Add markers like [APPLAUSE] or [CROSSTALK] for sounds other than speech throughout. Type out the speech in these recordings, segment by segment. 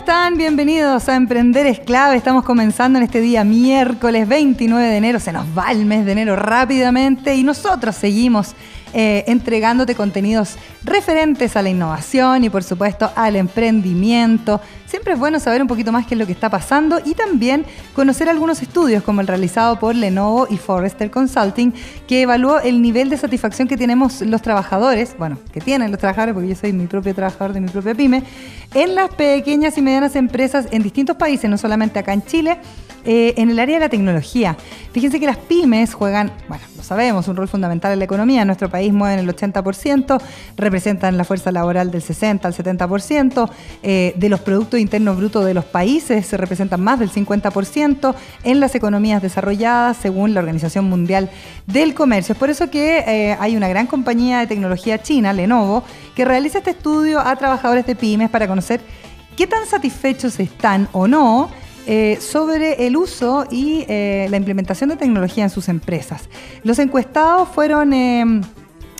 Están? Bienvenidos a Emprender es clave. Estamos comenzando en este día miércoles 29 de enero. Se nos va el mes de enero rápidamente y nosotros seguimos eh, entregándote contenidos referentes a la innovación y por supuesto al emprendimiento. Siempre es bueno saber un poquito más qué es lo que está pasando y también conocer algunos estudios como el realizado por Lenovo y Forrester Consulting que evaluó el nivel de satisfacción que tenemos los trabajadores, bueno, que tienen los trabajadores porque yo soy mi propio trabajador de mi propia pyme, en las pequeñas y medianas empresas en distintos países, no solamente acá en Chile, eh, en el área de la tecnología. Fíjense que las pymes juegan, bueno, lo sabemos, un rol fundamental en la economía. En nuestro país mueven el 80%, representan la fuerza laboral del 60 al 70%, eh, de los productos internos brutos de los países se representan más del 50% en las economías desarrolladas, según la Organización Mundial del Comercio. Es por eso que eh, hay una gran compañía de tecnología china, Lenovo, que realiza este estudio a trabajadores de pymes para conocer qué tan satisfechos están o no eh, sobre el uso y eh, la implementación de tecnología en sus empresas. Los encuestados fueron em,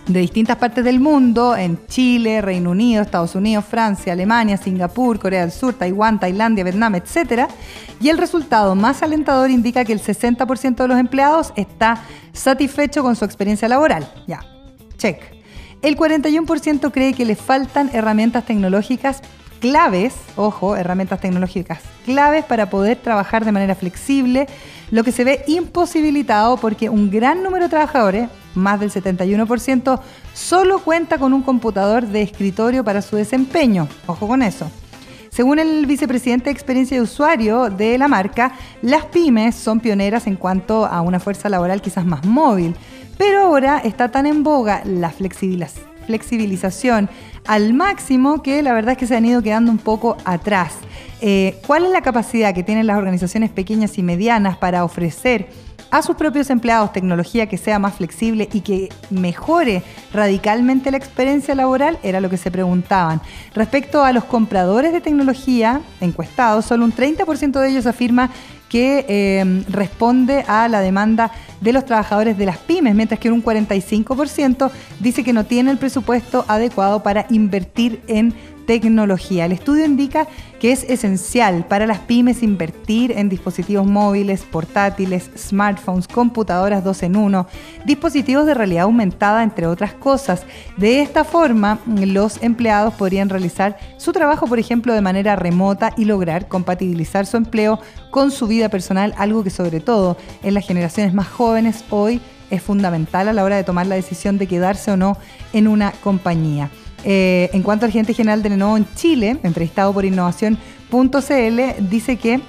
de distintas partes del mundo, en Chile, Reino Unido, Estados Unidos, Francia, Alemania, Singapur, Corea del Sur, Taiwán, Tailandia, Vietnam, etc. Y el resultado más alentador indica que el 60% de los empleados está satisfecho con su experiencia laboral. Ya, check. El 41% cree que le faltan herramientas tecnológicas claves, ojo, herramientas tecnológicas claves para poder trabajar de manera flexible, lo que se ve imposibilitado porque un gran número de trabajadores, más del 71%, solo cuenta con un computador de escritorio para su desempeño. Ojo con eso. Según el vicepresidente de experiencia de usuario de la marca, las pymes son pioneras en cuanto a una fuerza laboral quizás más móvil, pero ahora está tan en boga la flexibilización al máximo que la verdad es que se han ido quedando un poco atrás. Eh, ¿Cuál es la capacidad que tienen las organizaciones pequeñas y medianas para ofrecer a sus propios empleados tecnología que sea más flexible y que mejore radicalmente la experiencia laboral, era lo que se preguntaban. Respecto a los compradores de tecnología encuestados, solo un 30% de ellos afirma que eh, responde a la demanda de los trabajadores de las pymes, mientras que un 45% dice que no tiene el presupuesto adecuado para invertir en tecnología. El estudio indica que es esencial para las pymes invertir en dispositivos móviles, portátiles, smartphones, computadoras 2 en 1, dispositivos de realidad aumentada, entre otras cosas. De esta forma, los empleados podrían realizar su trabajo, por ejemplo, de manera remota y lograr compatibilizar su empleo con su vida personal, algo que sobre todo en las generaciones más jóvenes hoy es fundamental a la hora de tomar la decisión de quedarse o no en una compañía. Eh, en cuanto al gerente general de Lenovo en Chile, entrevistado por innovación.cl, dice que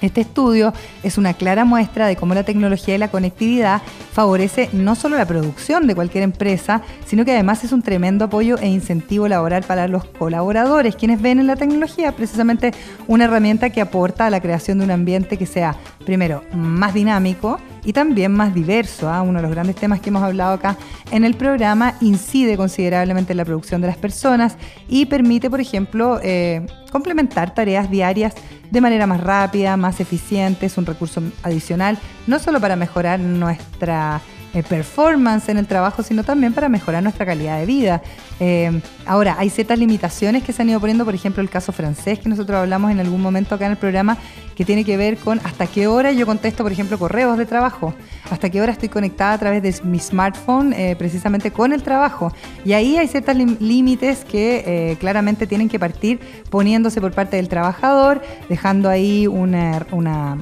este estudio es una clara muestra de cómo la tecnología y la conectividad favorece no solo la producción de cualquier empresa, sino que además es un tremendo apoyo e incentivo laboral para los colaboradores, quienes ven en la tecnología precisamente una herramienta que aporta a la creación de un ambiente que sea, primero, más dinámico, y también más diverso. ¿ah? Uno de los grandes temas que hemos hablado acá en el programa incide considerablemente en la producción de las personas y permite, por ejemplo, eh, complementar tareas diarias de manera más rápida, más eficiente, es un recurso adicional, no solo para mejorar nuestra eh, performance en el trabajo, sino también para mejorar nuestra calidad de vida. Eh, ahora, hay ciertas limitaciones que se han ido poniendo, por ejemplo, el caso francés que nosotros hablamos en algún momento acá en el programa, que tiene que ver con hasta qué hora yo contesto, por ejemplo, correos de trabajo, hasta qué hora estoy conectada a través de mi smartphone eh, precisamente con el trabajo. Y ahí hay ciertos límites que claramente tienen que partir poniéndose por parte del trabajador, dejando ahí una, una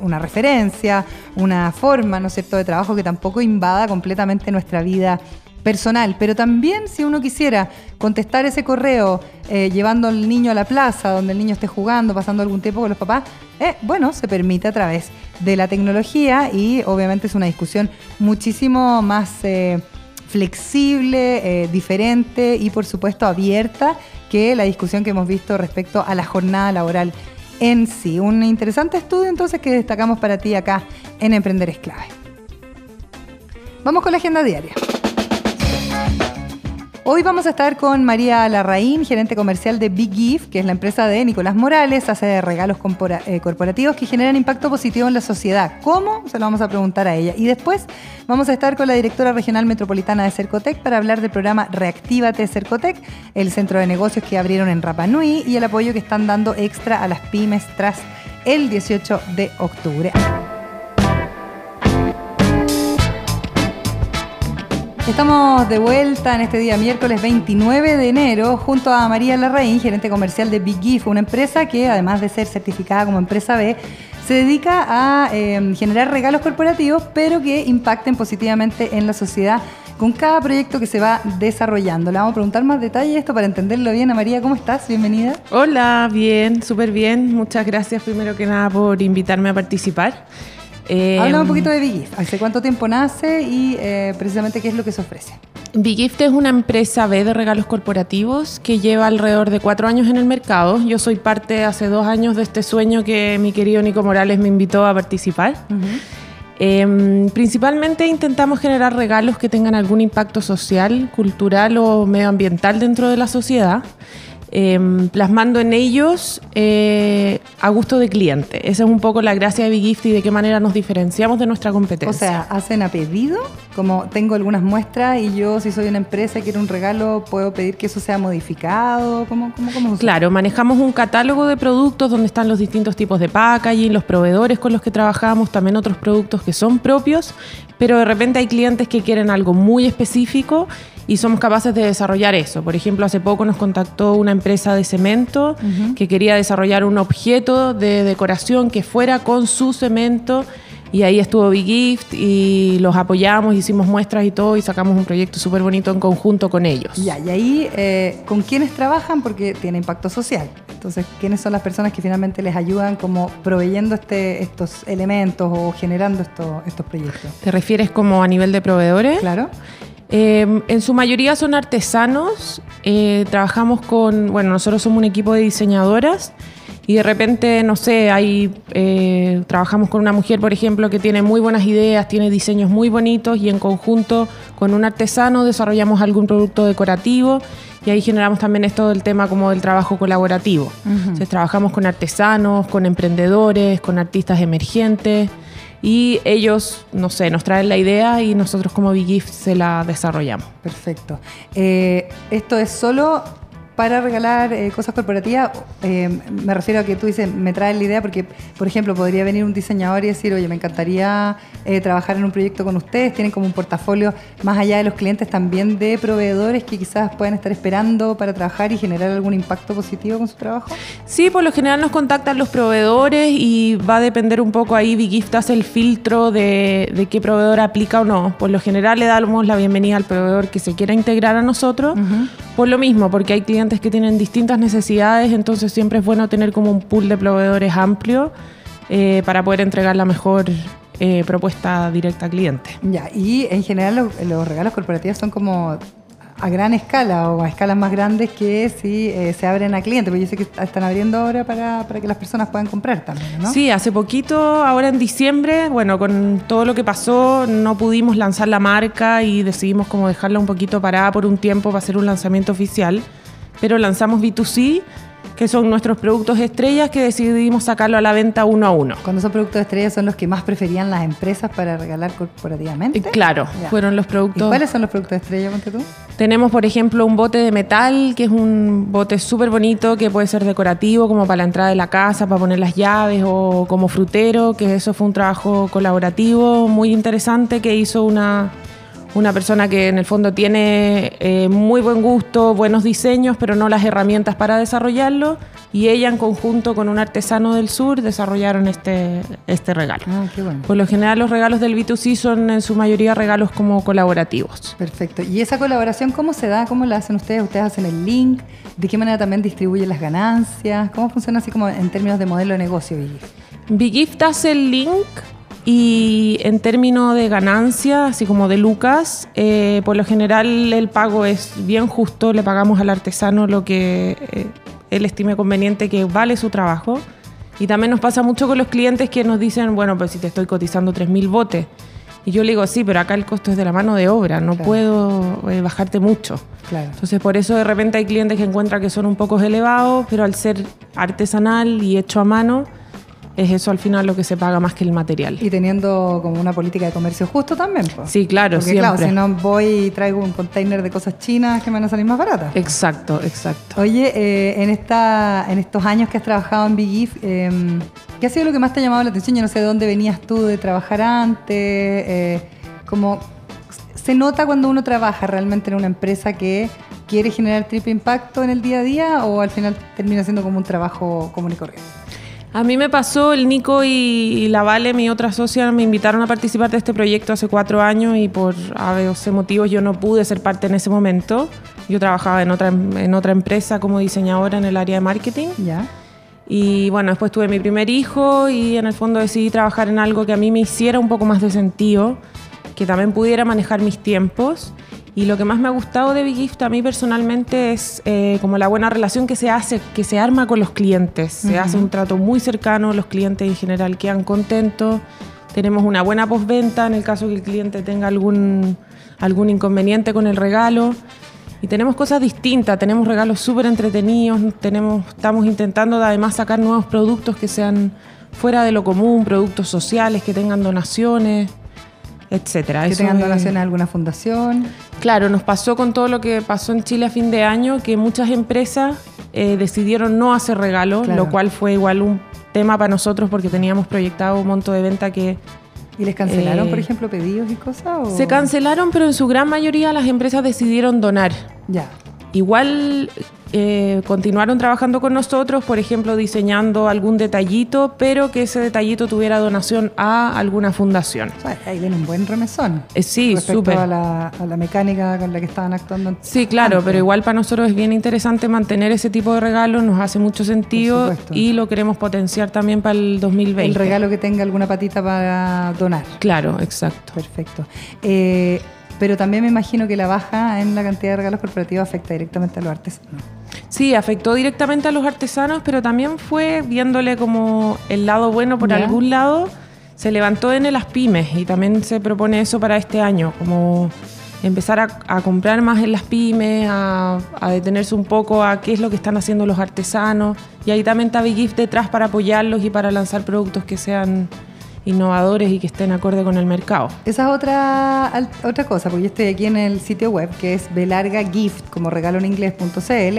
una referencia, una forma, ¿no es cierto?, de trabajo que tampoco invada completamente nuestra vida personal, pero también si uno quisiera contestar ese correo eh, llevando al niño a la plaza, donde el niño esté jugando, pasando algún tiempo con los papás, eh, bueno, se permite a través de la tecnología y obviamente es una discusión muchísimo más... Eh, flexible, diferente y por supuesto abierta que la discusión que hemos visto respecto a la jornada laboral en sí. Un interesante estudio entonces que destacamos para ti acá en Emprender es clave. Vamos con la agenda diaria. Hoy vamos a estar con María Larraín, gerente comercial de Big Gift, que es la empresa de Nicolás Morales, hace regalos eh, corporativos que generan impacto positivo en la sociedad. ¿Cómo? Se lo vamos a preguntar a ella. Y después vamos a estar con la directora regional metropolitana de Cercotec para hablar del programa Reactívate Cercotec, el centro de negocios que abrieron en Rapa Nui y el apoyo que están dando extra a las pymes tras el 18 de octubre. Estamos de vuelta en este día miércoles 29 de enero junto a María Larraín, gerente comercial de Big Gift, una empresa que además de ser certificada como empresa B, se dedica a em, generar regalos corporativos, pero que impacten positivamente en la sociedad con cada proyecto que se va desarrollando. Le vamos a preguntar más detalle esto para entenderlo bien. A María, ¿cómo estás? Bienvenida. Hola, bien, súper bien. Muchas gracias primero que nada por invitarme a participar. Eh, Habla un poquito de Big Gift. ¿Hace cuánto tiempo nace y eh, precisamente qué es lo que se ofrece? Big Gift es una empresa B de regalos corporativos que lleva alrededor de cuatro años en el mercado. Yo soy parte hace dos años de este sueño que mi querido Nico Morales me invitó a participar. Em, principalmente intentamos generar regalos que tengan algún impacto social, cultural o medioambiental dentro de la sociedad. Em, plasmando en ellos eh, a gusto de cliente. Esa es un poco la gracia de Big Gift y de qué manera nos diferenciamos de nuestra competencia. O sea, hacen a pedido, como tengo algunas muestras y yo si soy una empresa y quiero un regalo, puedo pedir que eso sea modificado. ¿Cómo, cómo, cómo claro, manejamos un catálogo de productos donde están los distintos tipos de packaging, los proveedores con los que trabajamos, también otros productos que son propios, pero de repente hay clientes que quieren algo muy específico y somos capaces de desarrollar eso. Por ejemplo, hace poco nos contactó una empresa de cemento que quería desarrollar un objeto de decoración que fuera con su cemento y ahí estuvo Big Gift y los apoyamos, hicimos muestras y todo y sacamos un proyecto súper bonito en conjunto con ellos. Ya, y ahí, eh, ¿con quiénes trabajan? Porque tiene impacto social. Entonces, ¿quiénes son las personas que finalmente les ayudan como proveyendo este, estos elementos o generando estos, estos proyectos? ¿Te refieres como a nivel de proveedores? Claro. Em, en su mayoría son artesanos. Eh, trabajamos con, bueno, nosotros somos un equipo de diseñadoras y de repente, no sé, hay, eh, trabajamos con una mujer, por ejemplo, que tiene muy buenas ideas, tiene diseños muy bonitos y en conjunto con un artesano desarrollamos algún producto decorativo y ahí generamos también esto del tema como del trabajo colaborativo. Entonces trabajamos con artesanos, con emprendedores, con artistas emergentes y ellos, no sé, nos traen la idea y nosotros como Big Gift se la desarrollamos. Perfecto. Eh, esto es solo para regalar eh, cosas corporativas, eh, me refiero a que tú dices, me traes la idea porque, por ejemplo, podría venir un diseñador y decir, oye, me encantaría eh, trabajar en un proyecto con ustedes, tienen como un portafolio más allá de los clientes también de proveedores que quizás puedan estar esperando para trabajar y generar algún impacto positivo con su trabajo. Sí, por lo general nos contactan los proveedores y va a depender un poco ahí, Big Gift hace el filtro de, qué proveedor aplica o no. Por lo general le damos la bienvenida al proveedor que se quiera integrar a nosotros, por lo mismo, porque hay clientes que tienen distintas necesidades, entonces siempre es bueno tener como un pool de proveedores amplio eh, para poder entregar la mejor eh, propuesta directa al cliente. Ya, y en general los regalos corporativos son como a gran escala o a escalas más grandes que si eh, se abren a clientes, porque yo sé que están abriendo ahora para, para, que las personas puedan comprar también, ¿no? Sí, hace poquito, ahora en diciembre, bueno, con todo lo que pasó, no pudimos lanzar la marca y decidimos como dejarla un poquito parada por un tiempo para hacer un lanzamiento oficial, pero lanzamos B2C que son nuestros productos estrellas que decidimos sacarlo a la venta uno a uno. Cuando son productos estrellas son los que más preferían las empresas para regalar corporativamente. Eh, claro, fueron los productos. ¿Y cuáles son los productos estrellas, ponte tú? Tenemos, por ejemplo, un bote de metal, que es un bote súper bonito, que puede ser decorativo, como para la entrada de la casa, para poner las llaves, o como frutero, que eso fue un trabajo colaborativo muy interesante que hizo una, una persona que en el fondo tiene eh, muy buen gusto, buenos diseños, pero no las herramientas para desarrollarlo. Y ella en conjunto con un artesano del sur desarrollaron este, este regalo. Ah, qué bueno. Por lo general los regalos del B2C son en su mayoría regalos como colaborativos. Perfecto. ¿Y esa colaboración cómo se da? ¿Cómo la hacen ustedes? ¿Ustedes hacen el link? ¿De qué manera también distribuyen las ganancias? ¿Cómo funciona así como en términos de modelo de negocio, Big Gift? hace el link Y en términos de ganancia, así como de lucas, eh, por lo general el pago es bien justo, le pagamos al artesano lo que eh, él estime conveniente que vale su trabajo. Y también nos pasa mucho con los clientes que nos dicen, bueno, pues si te estoy cotizando 3.000 botes. Y yo le digo, sí, pero acá el costo es de la mano de obra, no puedo eh, bajarte mucho. Claro. Entonces, por eso de repente hay clientes que encuentran que son un poco elevados, pero al ser artesanal y hecho a mano, es eso al final lo que se paga más que el material. Y teniendo como una política de comercio justo también. pues. Sí, claro, Porque siempre. claro, si no voy y traigo un container de cosas chinas que me van a salir más baratas. Exacto, exacto. Oye, eh, en, esta, en estos años que has trabajado en Big If, eh, ¿qué ha sido lo que más te ha llamado la atención? Yo no sé de dónde venías tú de trabajar antes. eh, como se nota cuando uno trabaja realmente en una empresa que quiere generar triple impacto en el día a día o al final termina siendo como un trabajo común y corriente. A mí me pasó, el Nico y, la Vale, mi otra socia, me invitaron a participar de este proyecto hace cuatro años y por a veces motivos yo no pude ser parte en ese momento. Yo trabajaba en otra, en otra empresa como diseñadora en el área de marketing. ¿Ya? Y bueno, después tuve mi primer hijo y en el fondo decidí trabajar en algo que a mí me hiciera un poco más de sentido, que también pudiera manejar mis tiempos. Y lo que más me ha gustado de Big Gift a mí personalmente es eh, como la buena relación que se hace, que se arma con los clientes. Se hace un trato muy cercano, los clientes en general quedan contentos. Tenemos una buena postventa en el caso que el cliente tenga algún, algún inconveniente con el regalo. Y tenemos cosas distintas, tenemos regalos súper entretenidos, tenemos, estamos intentando además sacar nuevos productos que sean fuera de lo común, productos sociales, que tengan donaciones, etcétera. Que Eso tengan es- donaciones a alguna fundación. Claro, nos pasó con todo lo que pasó en Chile a fin de año, que muchas empresas eh, decidieron no hacer regalos, Claro. lo cual fue igual un tema para nosotros porque teníamos proyectado un monto de venta que ¿Y les cancelaron, Eh, por ejemplo, pedidos y cosas? o- se cancelaron, pero en su gran mayoría las empresas decidieron donar. Ya. Igual eh, continuaron trabajando con nosotros, por ejemplo, diseñando algún detallito, pero que ese detallito tuviera donación a alguna fundación. O sea, ahí viene un buen remesón. Eh, sí, súper. a la, a la mecánica con la que estaban actuando. Sí, claro, antes. pero igual para nosotros es bien interesante mantener ese tipo de regalos, nos hace mucho sentido y lo queremos potenciar también para el 2020. El regalo que tenga alguna patita para donar. Claro, exacto. Perfecto. Eh, pero también me imagino que la baja en la cantidad de regalos corporativos afecta directamente a los artesanos. Sí, afectó directamente a los artesanos, pero también fue viéndole como el lado bueno por Ya. algún lado, se levantó en las pymes y también se propone eso para este año, como empezar a, a comprar más en las pymes, a, a detenerse un poco a qué es lo que están haciendo los artesanos y ahí también está Big Gift detrás para apoyarlos y para lanzar productos que sean innovadores y que estén acorde con el mercado. Esa es otra, otra cosa, porque yo estoy aquí en el sitio web que es belargagift, como regalo en inglés.cl.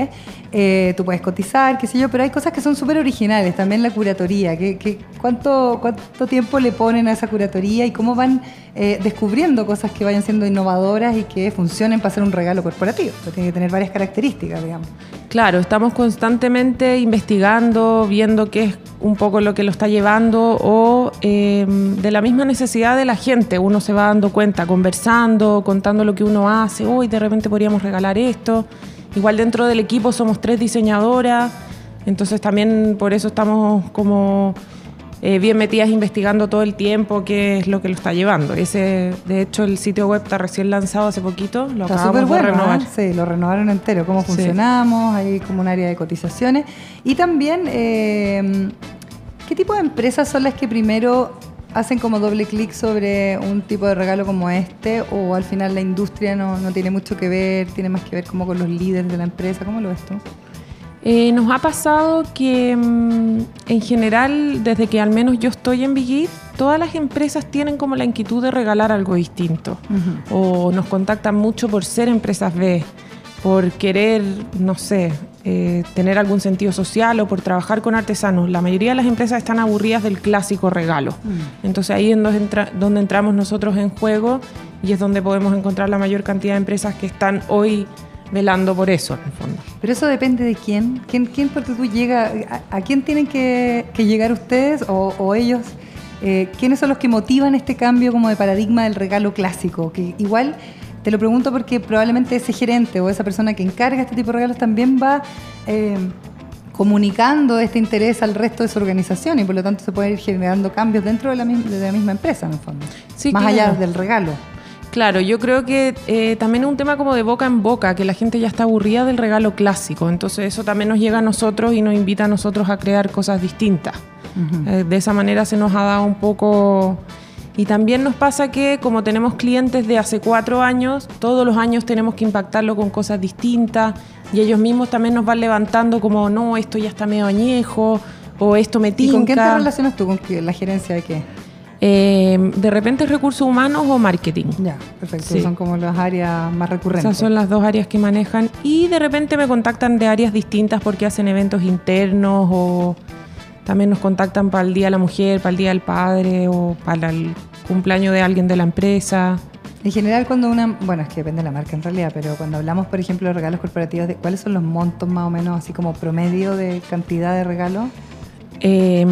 Eh, tú puedes cotizar, qué sé yo, pero hay cosas que son súper originales. También la curatoría. ¿qué, qué- cuánto, ¿Cuánto tiempo le ponen a esa curatoría y cómo van eh, descubriendo cosas que vayan siendo innovadoras y que funcionen para hacer un regalo corporativo? Pues tiene que tener varias características, digamos. Claro, estamos constantemente investigando, viendo qué es un poco lo que lo está llevando o eh, de la misma necesidad de la gente. Uno se va dando cuenta, conversando, contando lo que uno hace. Hoy de repente podríamos regalar esto. Igual dentro del equipo somos tres diseñadoras, entonces también por eso estamos como eh, bien metidas investigando todo el tiempo qué es lo que lo está llevando. Ese, de hecho, el sitio web está recién lanzado hace poquito, lo Está acabamos súper de bueno, renovar. ¿eh? Sí, lo renovaron entero, cómo Sí. funcionamos, hay como un área de cotizaciones. Y también, eh, ¿qué tipo de empresas son las que primero hacen como doble clic sobre un tipo de regalo como este? ¿O al final la industria no, no tiene mucho que ver, tiene más que ver como con los líderes de la empresa? ¿Cómo lo ves tú? Eh, nos ha pasado que mm, en general, desde que al menos yo estoy en Bigit, todas las empresas tienen como la inquietud de regalar algo distinto. O nos contactan mucho por ser empresas B, por querer, no sé, eh, tener algún sentido social o por trabajar con artesanos. La mayoría de las empresas están aburridas del clásico regalo. Entonces ahí es donde, entra- donde entramos nosotros en juego y es donde podemos encontrar la mayor cantidad de empresas que están hoy velando por eso, en el fondo. Pero eso depende de quién. ¿Quién, quién porque tú llega, a, a quién tienen que, que llegar ustedes o, o ellos? Eh, ¿Quiénes son los que motivan este cambio como de paradigma del regalo clásico? Que igual te lo pregunto porque probablemente ese gerente o esa persona que encarga este tipo de regalos también va eh, comunicando este interés al resto de su organización y por lo tanto se pueden ir generando cambios dentro de la, de la misma empresa, en el fondo. Sí, Más claro. allá del regalo. Claro, yo creo que eh, también es un tema como de boca en boca, que la gente ya está aburrida del regalo clásico, entonces eso también nos llega a nosotros y nos invita a nosotros a crear cosas distintas. Eh, de esa manera se nos ha dado un poco... Y también nos pasa que como tenemos clientes de hace cuatro años, todos los años tenemos que impactarlo con cosas distintas y ellos mismos también nos van levantando como, no, esto ya está medio añejo o esto me ¿Y tinca. con quién te relacionas tú? ¿Con qué- la gerencia de qué? Eh, de repente es recursos humanos o marketing. Ya, perfecto. Sí. Son como las áreas más recurrentes. Esas son las dos áreas que manejan y de repente me contactan de áreas distintas porque hacen eventos internos o también nos contactan para el Día de la Mujer, para el Día del Padre o para el cumpleaños de alguien de la empresa. En general, cuando una. Bueno, es que depende de la marca en realidad, pero cuando hablamos, por ejemplo, de regalos corporativos, de, ¿cuáles son los montos más o menos, así como promedio de cantidad de regalos? Eh,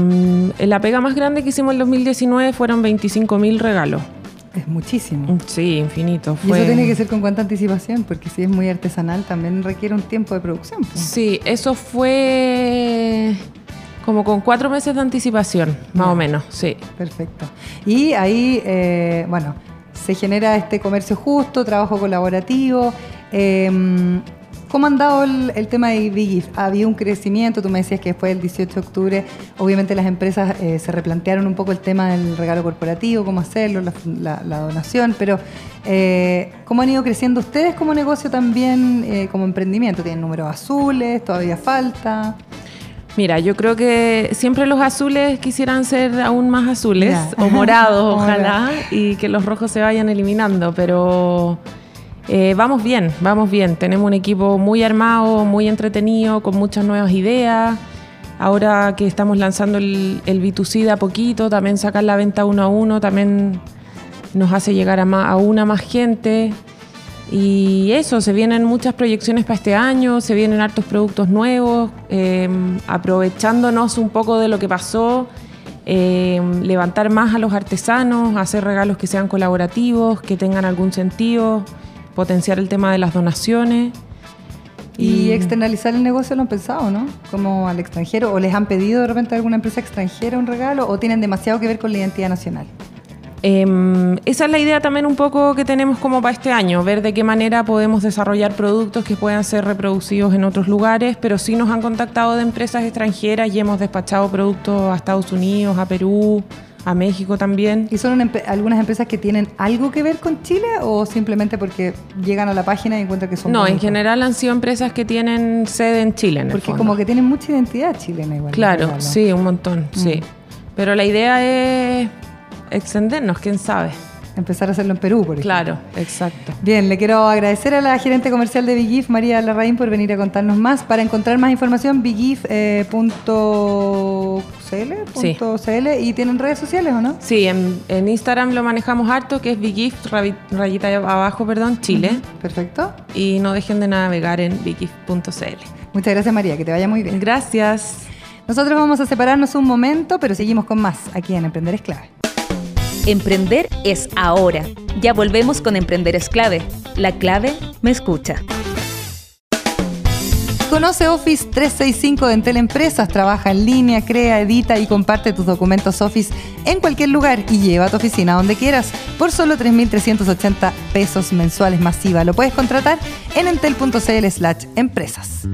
la pega más grande que hicimos en 2019 fueron 25 mil regalos. Es muchísimo. Sí, infinito. Y eso tiene que ser con cuánta anticipación, porque si es muy artesanal también requiere un tiempo de producción. pues. Sí, eso fue como con cuatro meses de anticipación, más o menos, sí. Perfecto. Y ahí, eh, bueno, se genera este comercio justo, trabajo colaborativo. eh, ¿Cómo ha andado el, el tema de Big Gift? ¿Ha habido un crecimiento? Tú me decías que después del 18 de octubre, obviamente las empresas eh, se replantearon un poco el tema del regalo corporativo, cómo hacerlo, la, la- la donación, pero eh, ¿cómo han ido creciendo ustedes como negocio también, como emprendimiento? ¿Tienen números azules? ¿Todavía falta? Mira, yo creo que siempre los azules quisieran ser aún más azules o morados, [LAUGHS] ojalá, y que los rojos se vayan eliminando, pero eh, vamos bien, vamos bien. Tenemos un equipo muy armado, muy entretenido, con muchas nuevas ideas. Ahora que estamos lanzando el, el B2C de a poquito, también sacar la venta uno a uno, también nos hace llegar a, ma- a una más gente. Y eso, se vienen muchas proyecciones para este año, se vienen hartos productos nuevos, eh, aprovechándonos un poco de lo que pasó, eh, levantar más a los artesanos, hacer regalos que sean colaborativos, que tengan algún sentido, potenciar el tema de las donaciones. Y externalizar el negocio lo han pensado, ¿no? Como al extranjero, o les han pedido de repente a alguna empresa extranjera un regalo, o tienen demasiado que ver con la identidad nacional. Eh, esa es la idea también un poco que tenemos como para este año, ver de qué manera podemos desarrollar productos que puedan ser reproducidos en otros lugares, pero sí nos han contactado de empresas extranjeras y hemos despachado productos a Estados Unidos, a Perú, a México también. ¿Y son algunas empresas que tienen algo que ver con Chile o simplemente porque llegan a la página y encuentran que son No, en general han sido empresas que tienen sede en Chile. En el Porque fondo. como que tienen mucha identidad chilena igual. Claro, sí, un montón, sí. Pero la idea es extendernos, quién sabe. Empezar a hacerlo en Perú, por ejemplo. Claro, exacto. Bien, le quiero agradecer a la gerente comercial de Bigif, María Larraín, por venir a contarnos más. Para encontrar más información, bigif.cl Sí. y tienen redes sociales, ¿o no? Sí, en, en Instagram lo manejamos harto, que es Bigift, rabi- rayita abajo, perdón, Chile. Perfecto. Y no dejen de navegar en bigift.cl. Muchas gracias, María, que te vaya muy bien. Gracias. Nosotros vamos a separarnos un momento, pero seguimos con más aquí en Emprender es clave. Emprender es ahora. Ya volvemos con Emprender es clave. La clave me escucha. Conoce Office 365 de Entel Empresas, trabaja en línea, crea, edita y comparte tus documentos Office en cualquier lugar y lleva a tu oficina donde quieras por solo 3.380 pesos mensuales masiva. Lo puedes contratar en entel.cl slash empresas.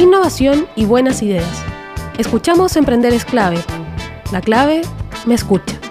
Innovación y buenas ideas. Escuchamos Emprender es clave. La clave me escucha.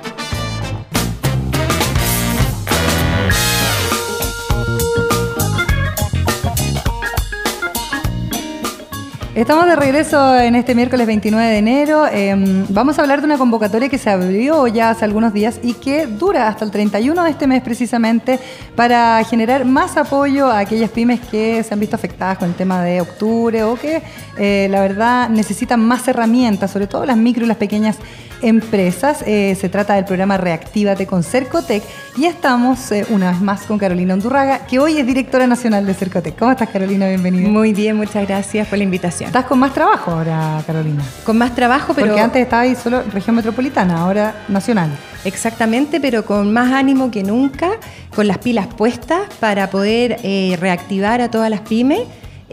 Estamos de regreso en este miércoles 29 de enero. Eh, vamos a hablar de una convocatoria que se abrió ya hace algunos días y que dura hasta el 31 de este mes precisamente para generar más apoyo a aquellas pymes que se han visto afectadas con el tema de octubre o que eh, la verdad necesitan más herramientas, sobre todo las micro y las pequeñas empresas. Eh, se trata del programa Reactívate con Cercotec y estamos eh, una vez más con Carolina Undurraga, que hoy es directora nacional de Cercotec. ¿Cómo estás Carolina? Bienvenida. Muy bien, muchas gracias por la invitación. Estás con más trabajo ahora, Carolina. Con más trabajo, pero... Porque antes estaba ahí solo región metropolitana, ahora nacional. Exactamente, pero con más ánimo que nunca, con las pilas puestas para poder eh, reactivar a todas las pymes.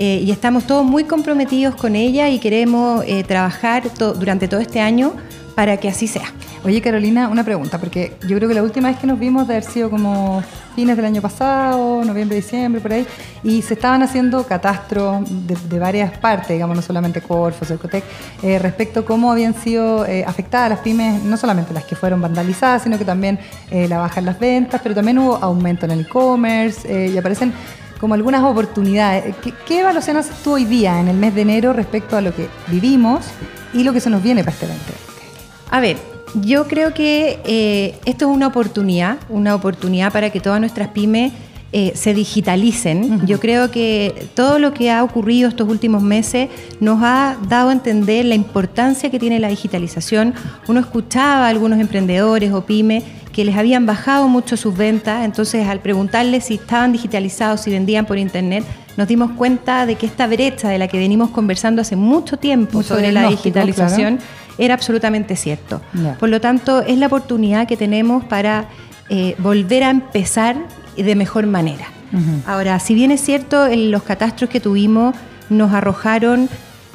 eh, y estamos todos muy comprometidos con ella y queremos eh, trabajar to- durante todo este año para que así sea. Oye, Carolina, una pregunta, porque yo creo que la última vez que nos vimos de haber sido como fines del año pasado, noviembre, diciembre, por ahí, y se estaban haciendo catastros de, varias partes, digamos, no solamente Corfo, Cercotec, eh, respecto a cómo habían sido eh, afectadas las pymes, no solamente las que fueron vandalizadas, sino que también eh, la baja en las ventas, pero también hubo aumento en el e-commerce y aparecen como algunas oportunidades. ¿Qué, ¿Qué evaluación haces tú hoy día, en el mes de enero, respecto a lo que vivimos y lo que se nos viene para este 2020? A ver, yo creo que eh, esto es una oportunidad, una oportunidad para que todas nuestras pymes eh, se digitalicen. Yo creo que todo lo que ha ocurrido estos últimos meses nos ha dado a entender la importancia que tiene la digitalización. Uno escuchaba a algunos emprendedores o pymes que les habían bajado mucho sus ventas, entonces al preguntarles si estaban digitalizados, si vendían por internet, nos dimos cuenta de que esta brecha de la que venimos conversando hace mucho tiempo Mucho sobre la digitalización era absolutamente cierto. Ya. Por lo tanto, es la oportunidad que tenemos para eh, volver a empezar de mejor manera. Ujú. Ahora, si bien es cierto, en los catastros que tuvimos nos arrojaron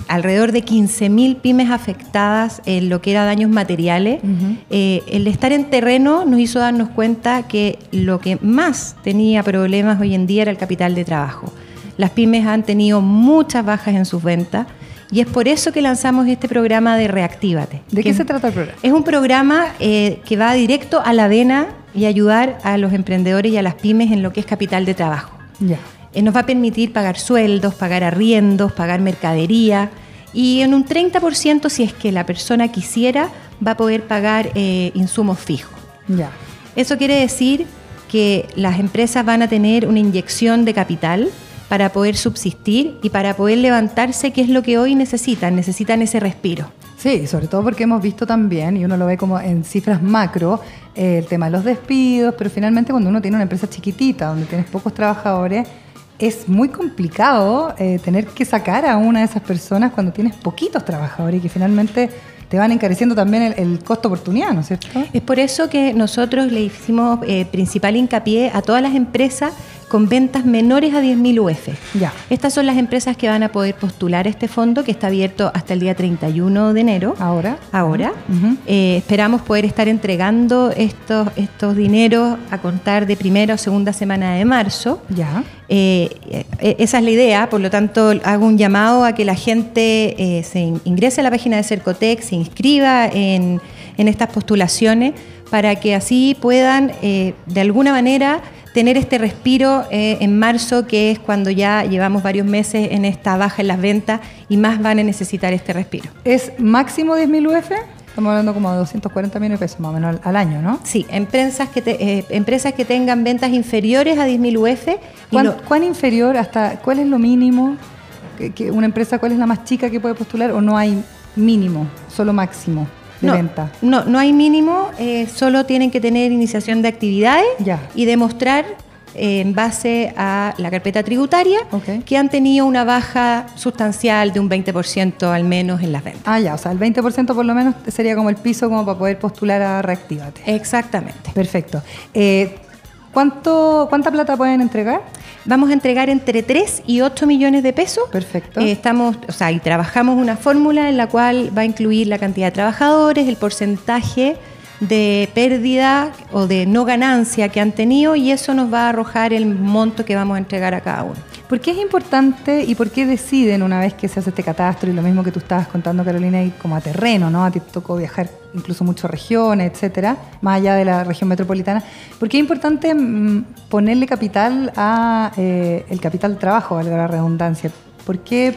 alrededor de 15.000 pymes afectadas en lo que era daños materiales, Ujú. eh, el estar en terreno nos hizo darnos cuenta que lo que más tenía problemas hoy en día era el capital de trabajo. Las pymes han tenido muchas bajas en sus ventas y es por eso que lanzamos este programa de Reactívate. ¿De qué se trata el programa? Es un programa eh, que va directo a la vena y ayudar a los emprendedores y a las pymes en lo que es capital de trabajo. Ya. Eh, nos va a permitir pagar sueldos, pagar arriendos, pagar mercadería y en un 30% si es que la persona quisiera va a poder pagar eh, insumos fijos. Ya. Eso quiere decir que las empresas van a tener una inyección de capital para poder subsistir y para poder levantarse, que es lo que hoy necesitan, necesitan ese respiro. Sí, sobre todo porque hemos visto también, y uno lo ve como en cifras macro, eh, el tema de los despidos, pero finalmente cuando uno tiene una empresa chiquitita, donde tienes pocos trabajadores, es muy complicado eh, tener que sacar a una de esas personas cuando tienes poquitos trabajadores y que finalmente te van encareciendo también el, el costo oportunidad, ¿no es cierto? Es por eso que nosotros le hicimos eh, principal hincapié a todas las empresas con ventas menores a 10.000 UF. Ya. Estas son las empresas que van a poder postular este fondo que está abierto hasta el día 31 de enero. Ahora. Ahora. Eh, esperamos poder estar entregando estos, estos dineros a contar de primera o segunda semana de marzo. Ya. Eh, eh, esa es la idea, por lo tanto hago un llamado a que la gente eh, se in- ingrese a la página de Cercotec, se inscriba en, en estas postulaciones para que así puedan de alguna manera tener este respiro eh, en marzo, que es cuando ya llevamos varios meses en esta baja en las ventas y más van a necesitar este respiro. ¿Es máximo 10.000 UF? Estamos hablando como de 240 millones de pesos más o menos al, al año, ¿no? Sí, empresas que, te- eh, empresas que tengan ventas inferiores a 10.000 UF. ¿Cuán, lo- cuán inferior hasta cuál es lo mínimo que, que una empresa, cuál es la más chica que puede postular o no hay mínimo, solo máximo de no, venta? No, no hay mínimo, eh, solo tienen que tener iniciación de actividades Ya. y demostrar eh, en base a la carpeta tributaria que han tenido una baja sustancial de un 20% al menos en las ventas. Ah, ya, o sea, el 20% por lo menos sería como el piso como para poder postular a Reactívate. Exactamente. Perfecto. Eh, ¿cuánto, ¿Cuánta plata pueden entregar? Vamos a entregar entre 3 y 8 millones de pesos. Perfecto. Eh, estamos, o sea, y trabajamos una fórmula en la cual va a incluir la cantidad de trabajadores, el porcentaje de pérdida o de no ganancia que han tenido y eso nos va a arrojar el monto que vamos a entregar a cada uno. ¿Por qué es importante y por qué deciden una vez que se hace este catastro y lo mismo que tú estabas contando, Carolina, y como a terreno, ¿no? A ti te tocó viajar incluso muchas regiones, etcétera, más allá de la región metropolitana. ¿Por qué es importante mm, ponerle capital a eh, el capital trabajo, valga la redundancia? ¿Por qué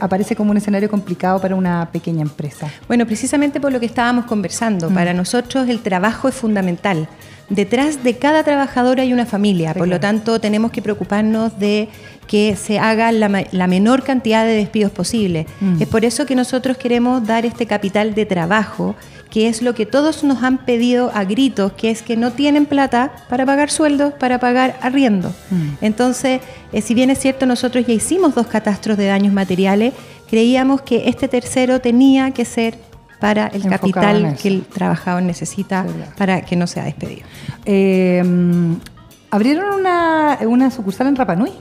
aparece como un escenario complicado para una pequeña empresa? Bueno, precisamente por lo que estábamos conversando, para nosotros el trabajo es fundamental. Detrás de cada trabajador hay una familia, Sí, por lo tanto tenemos que preocuparnos de que se haga la, menor cantidad de despidos posible. Mm. Es por eso que nosotros queremos dar este capital de trabajo, que es lo que todos nos han pedido a gritos, que es que no tienen plata para pagar sueldos, para pagar arriendo. Mm. Entonces, eh, si bien es cierto, nosotros ya hicimos dos catastros de daños materiales, creíamos que este tercero tenía que ser para el Enfocado capital que el trabajador necesita Sí, para que no sea despedido. Eh, mm, abrieron una, una sucursal en Rapanui.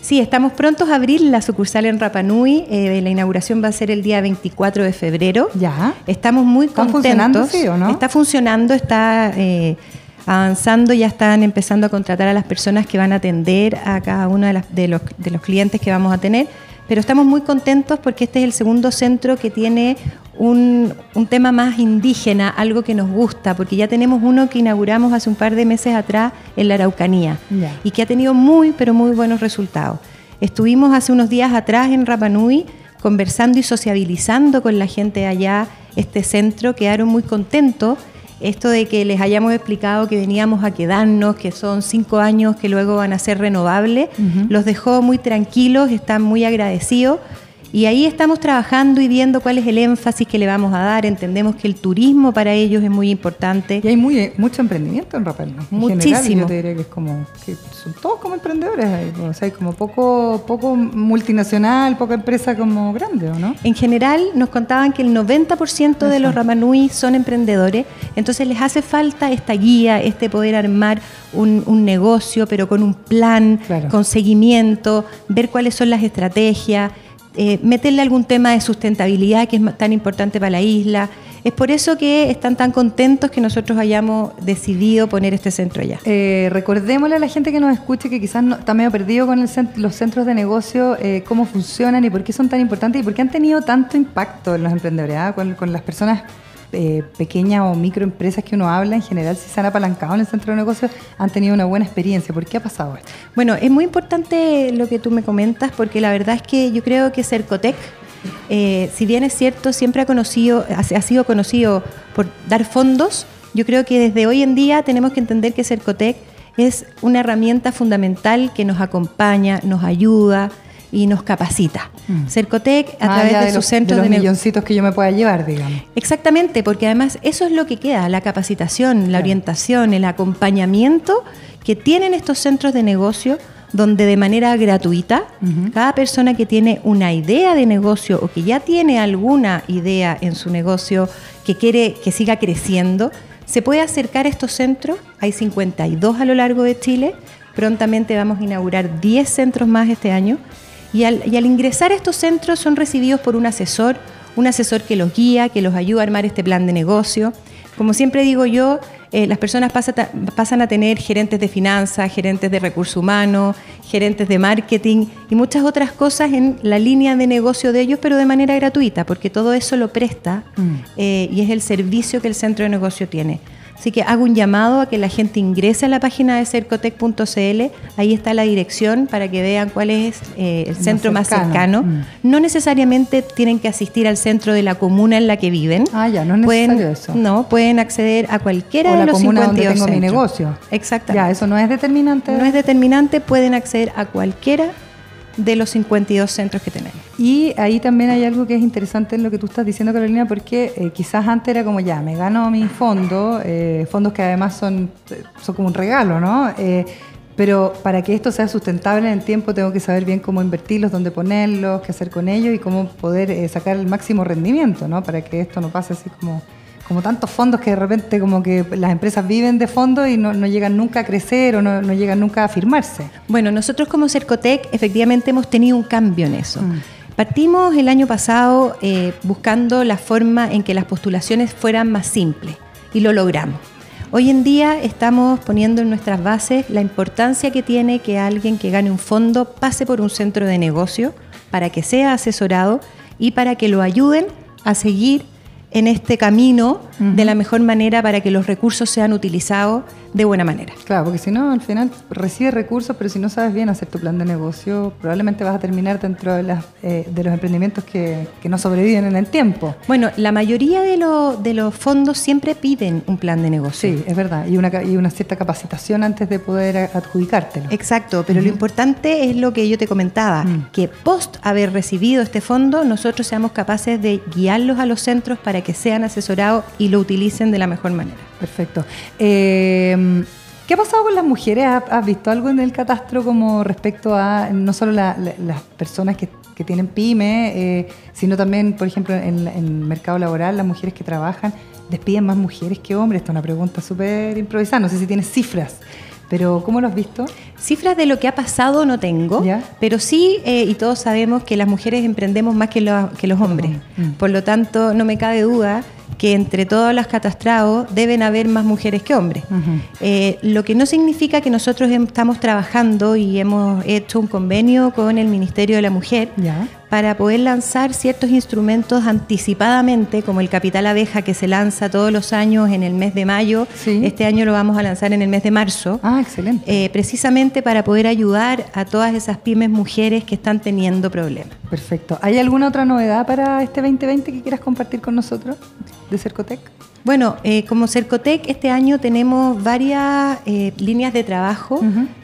Sí, estamos prontos a abrir la sucursal en Rapanui. eh, la inauguración va a ser el día 24 de febrero. Ya. Estamos muy ¿Están contentos. funcionando, sí, o no? Está funcionando, está eh, avanzando, ya están empezando a contratar a las personas que van a atender a cada uno de, las- de los, de los clientes que vamos a tener. Pero estamos muy contentos porque este es el segundo centro que tiene un, un tema más indígena, algo que nos gusta, porque ya tenemos uno que inauguramos hace un par de meses atrás en la Araucanía y que ha tenido muy, pero muy buenos resultados. Estuvimos hace unos días atrás en Rapanui conversando y sociabilizando con la gente de allá, este centro, quedaron muy contentos. Esto de que les hayamos explicado que veníamos a quedarnos, que son cinco años que luego van a ser renovables, los dejó muy tranquilos, están muy agradecidos. Y ahí estamos trabajando y viendo cuál es el énfasis que le vamos a dar. Entendemos que el turismo para ellos es muy importante. Y hay muy, mucho emprendimiento en Rapel. ¿no? En Muchísimo. general, yo te diría que es como, que son todos como emprendedores ahí. O sea, hay como poco, poco multinacional, poca empresa como grande, ¿o no? En general nos contaban que el 90% de los Rapanui son emprendedores, entonces les hace falta esta guía, este poder armar un, un negocio, pero con un plan, Claro. con seguimiento, ver cuáles son las estrategias, eh, meterle algún tema de sustentabilidad que es tan importante para la isla. Es por eso que están tan contentos que nosotros hayamos decidido poner este centro allá. Eh, recordémosle a la gente que nos escuche que quizás no- está medio perdido con el cent- los centros de negocio, eh, cómo funcionan y por qué son tan importantes y por qué han tenido tanto impacto en los emprendedores, ¿ah? con las personas eh, pequeñas o microempresas que uno habla en general, si se han apalancado en el centro de negocio, han tenido una buena experiencia. ¿Por qué ha pasado esto? Bueno, es muy importante lo que tú me comentas porque la verdad es que yo creo que Cercotec, eh, si bien es cierto, siempre ha, conocido, ha sido conocido por dar fondos, yo creo que desde hoy en día tenemos que entender que Cercotec es una herramienta fundamental que nos acompaña, nos ayuda y nos capacita. Cercotec, a Más través de, de sus los, centros de los milloncitos que yo me pueda llevar, digamos. Exactamente, porque además eso es lo que queda, la capacitación, la orientación, el acompañamiento que tienen estos centros de negocio donde de manera gratuita cada persona que tiene una idea de negocio o que ya tiene alguna idea en su negocio que quiere que siga creciendo, se puede acercar a estos centros. Hay 52 a lo largo de Chile. Prontamente vamos a inaugurar 10 centros más este año. Y al, y al ingresar a estos centros son recibidos por un asesor, un asesor que los guía, que los ayuda a armar este plan de negocio. Como siempre digo yo, eh, las personas pasa pasan a tener gerentes de finanzas, gerentes de recursos humanos, gerentes de marketing y muchas otras cosas en la línea de negocio de ellos, pero de manera gratuita, porque todo eso lo presta eh, y es el servicio que el centro de negocio tiene. Así que hago un llamado a que la gente ingrese a la página de cercotec.cl, ahí está la dirección para que vean cuál es eh, el centro más cercano. cercano. Mm. No necesariamente tienen que asistir al centro de la comuna en la que viven. Ah, ya, no es Pueden- necesario eso. No, pueden acceder a cualquiera O de la los comuna donde 52 tengo mi centros. negocio. Exactamente. Ya, eso no es determinante. No es determinante, pueden acceder a cualquiera de los 52 centros que tenemos. Y ahí también hay algo que es interesante en lo que tú estás diciendo, Carolina, porque eh, quizás antes era como ya, me gano mi fondo, eh, fondos que además son, son como un regalo, ¿no? Eh, pero para que esto sea sustentable en el tiempo tengo que saber bien cómo invertirlos, dónde ponerlos, qué hacer con ellos y cómo poder eh, sacar el máximo rendimiento, ¿no? Para que esto no pase así como, como tantos fondos que de repente como que las empresas viven de fondos y no, no llegan nunca a crecer o no, no llegan nunca a firmarse. Bueno, nosotros como Cercotec efectivamente hemos tenido un cambio en eso. Mm. Partimos el año pasado eh, buscando la forma en que las postulaciones fueran más simples y lo logramos. Hoy en día estamos poniendo en nuestras bases la importancia que tiene que alguien que gane un fondo pase por un centro de negocio para que sea asesorado y para que lo ayuden a seguir en este camino de la mejor manera para que los recursos sean utilizados de buena manera. Claro, porque si no, al final recibes recursos, pero si no sabes bien hacer tu plan de negocio, probablemente vas a terminar dentro de, las, eh, de los emprendimientos que, que, no sobreviven en el tiempo. Bueno, la mayoría de, de los fondos siempre piden un plan de negocio. Sí, es verdad, y una, y una cierta capacitación antes de poder adjudicártelo. Exacto, pero lo importante es lo que yo te comentaba, mm. que post haber recibido este fondo, nosotros seamos capaces de guiarlos a los centros para que sean asesorados y lo utilicen de la mejor manera. Perfecto. Eh, ¿Qué ha pasado con las mujeres? ¿Has visto algo en el catastro como respecto a no solo las personas que, tienen pyme, eh, sino también, por ejemplo, en, en, el mercado laboral, las mujeres que trabajan, despiden más mujeres que hombres? Esta es una pregunta súper improvisada, no sé si tienes cifras. Pero, ¿cómo lo has visto? Cifras de lo que ha pasado no tengo, pero sí, eh, y todos sabemos que las mujeres emprendemos más que, que los hombres. Mm. Por lo tanto, no me cabe duda que entre todos los catastrados deben haber más mujeres que hombres. Eh, lo que no significa que nosotros estamos trabajando y hemos hecho un convenio con el Ministerio de la Mujer para poder lanzar ciertos instrumentos anticipadamente, como el Capital Abeja que se lanza todos los años en el mes de mayo. Este año lo vamos a lanzar en el mes de marzo. Ah, excelente. Eh, precisamente para poder ayudar a todas esas pymes mujeres que están teniendo problemas. Perfecto. ¿Hay alguna otra novedad para este 2020 que quieras compartir con nosotros de Cercotec? Bueno, eh, como Cercotec este año tenemos varias eh, líneas de trabajo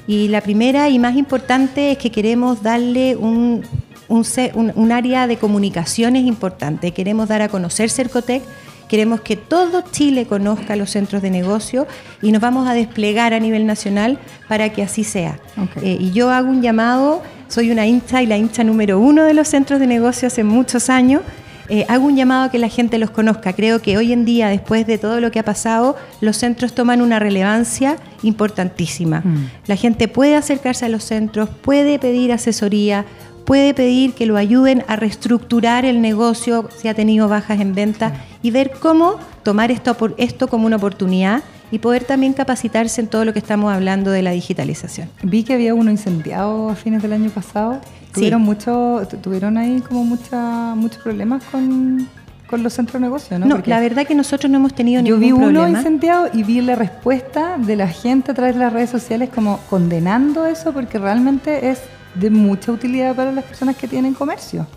y la primera y más importante es que queremos darle un, un, área de comunicaciones importante. Queremos dar a conocer Cercotec, queremos que todo Chile conozca los centros de negocio y nos vamos a desplegar a nivel nacional para que así sea. Eh, y yo hago un llamado, soy una hincha y la hincha número uno de los centros de negocio hace muchos años. Eh, hago un llamado a que la gente los conozca. Creo que hoy en día, después de todo lo que ha pasado, los centros toman una relevancia importantísima. Mm. La gente puede acercarse a los centros, puede pedir asesoría, puede pedir que lo ayuden a reestructurar el negocio si ha tenido bajas en venta y ver cómo tomar esto, esto como una oportunidad y poder también capacitarse en todo lo que estamos hablando de la digitalización. Vi que había uno incendiado a fines del año pasado. ¿Tuvieron, mucho, tuvieron ahí como mucha, muchos problemas con, los centros de negocio, ¿no? No, la verdad que nosotros no hemos tenido ningún problema. Yo vi uno incendiado y vi la respuesta de la gente a través de las redes sociales como condenando eso porque realmente es de mucha utilidad para las personas que tienen comercio.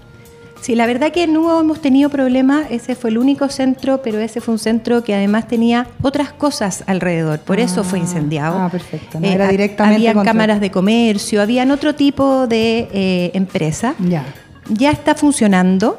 Sí, la verdad que no hemos tenido problemas, ese fue el único centro, pero ese fue un centro que además tenía otras cosas alrededor, por eso fue ah, incendiado. Ah, perfecto, no era directamente. Habían cámaras de comercio, habían otro tipo de eh, empresa. Ya. Ya está funcionando.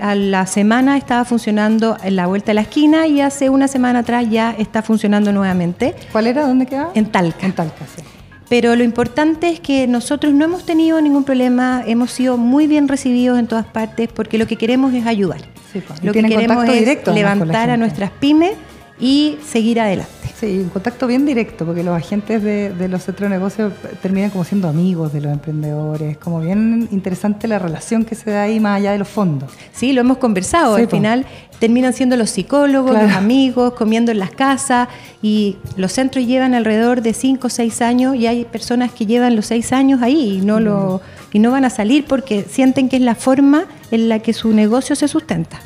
A la semana estaba funcionando en la vuelta de la esquina y hace una semana atrás ya está funcionando nuevamente. ¿Cuál era? ¿Dónde quedaba? En Talca. En Talca, sí. Pero lo importante es que nosotros no hemos tenido ningún problema, hemos sido muy bien recibidos en todas partes porque lo que queremos es ayudar. Pues, lo que queremos es levantar a nuestras pymes y seguir adelante. Sí, un contacto bien directo, porque los agentes de, los centros de negocio terminan como siendo amigos de los emprendedores, como bien interesante la relación que se da ahí más allá de los fondos. Sí, lo hemos conversado, al final terminan siendo los psicólogos, los amigos, comiendo en las casas y los centros llevan alrededor de 5 o 6 años y hay personas que llevan los 6 años ahí y no, lo, y no van a salir porque sienten que es la forma en la que su negocio se sustenta.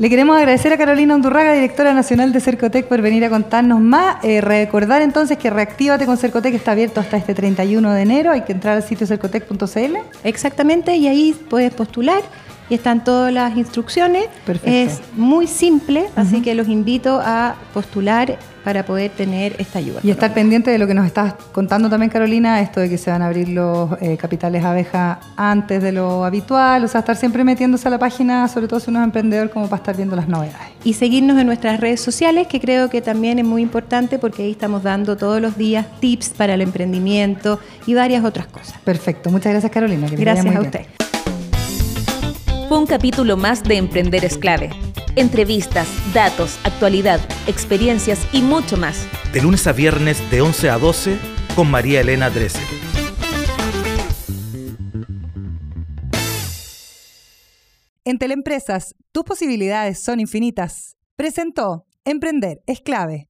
Le queremos agradecer a Carolina Undurraga, directora nacional de Cercotec, por venir a contarnos más. Eh, recordar entonces que Reactívate con Cercotec está abierto hasta este 31 de enero. Hay que entrar al sitio cercotec.cl. Exactamente, y ahí puedes postular y están todas las instrucciones. Es muy simple, así que los invito a postular para poder tener esta ayuda. Y estar pendiente de lo que nos estás contando también, Carolina, esto de que se van a abrir los eh, capitales abeja antes de lo habitual, o sea, estar siempre metiéndose a la página, sobre todo si uno es emprendedor, como para estar viendo las novedades. Y seguirnos en nuestras redes sociales, que creo que también es muy importante porque ahí estamos dando todos los días tips para el emprendimiento y varias otras cosas. Perfecto, muchas gracias Carolina. gracias a usted fue un capítulo más de Emprender es clave. Entrevistas, datos, actualidad, experiencias y mucho más. De lunes a viernes de 11 a 12 con María Elena Drese. En Teleempresas, tus posibilidades son infinitas. Presentó Emprender es clave